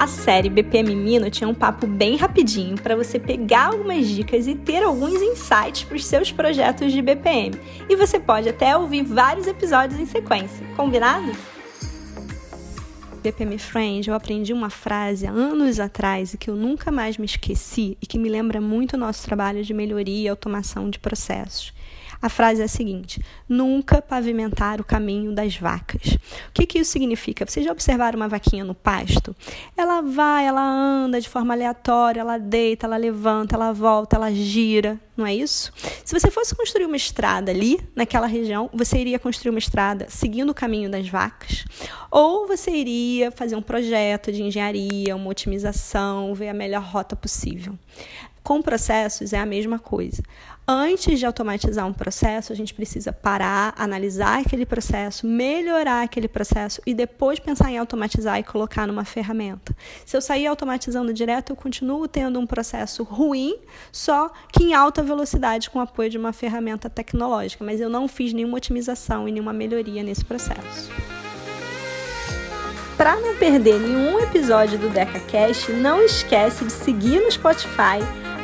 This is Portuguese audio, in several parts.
A série BPM Mino tinha um papo bem rapidinho para você pegar algumas dicas e ter alguns insights para os seus projetos de BPM. E você pode até ouvir vários episódios em sequência, combinado? BPM Friend, eu aprendi uma frase anos atrás e que eu nunca mais me esqueci e que me lembra muito o nosso trabalho de melhoria e automação de processos. A frase é a seguinte: nunca pavimentar o caminho das vacas. O que, que isso significa? Vocês já observaram uma vaquinha no pasto? Ela vai, ela anda de forma aleatória, ela deita, ela levanta, ela volta, ela gira, não é isso? Se você fosse construir uma estrada ali, naquela região, você iria construir uma estrada seguindo o caminho das vacas? Ou você iria fazer um projeto de engenharia, uma otimização, ver a melhor rota possível? Com processos é a mesma coisa. Antes de automatizar um processo, a gente precisa parar, analisar aquele processo, melhorar aquele processo e depois pensar em automatizar e colocar numa ferramenta. Se eu sair automatizando direto, eu continuo tendo um processo ruim, só que em alta velocidade com o apoio de uma ferramenta tecnológica, mas eu não fiz nenhuma otimização e nenhuma melhoria nesse processo. Para não perder nenhum episódio do DecaCast, não esquece de seguir no Spotify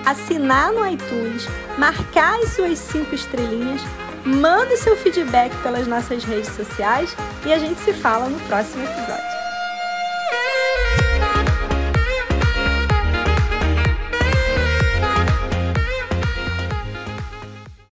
assinar no iTunes, marcar as suas cinco estrelinhas, manda seu feedback pelas nossas redes sociais e a gente se fala no próximo episódio.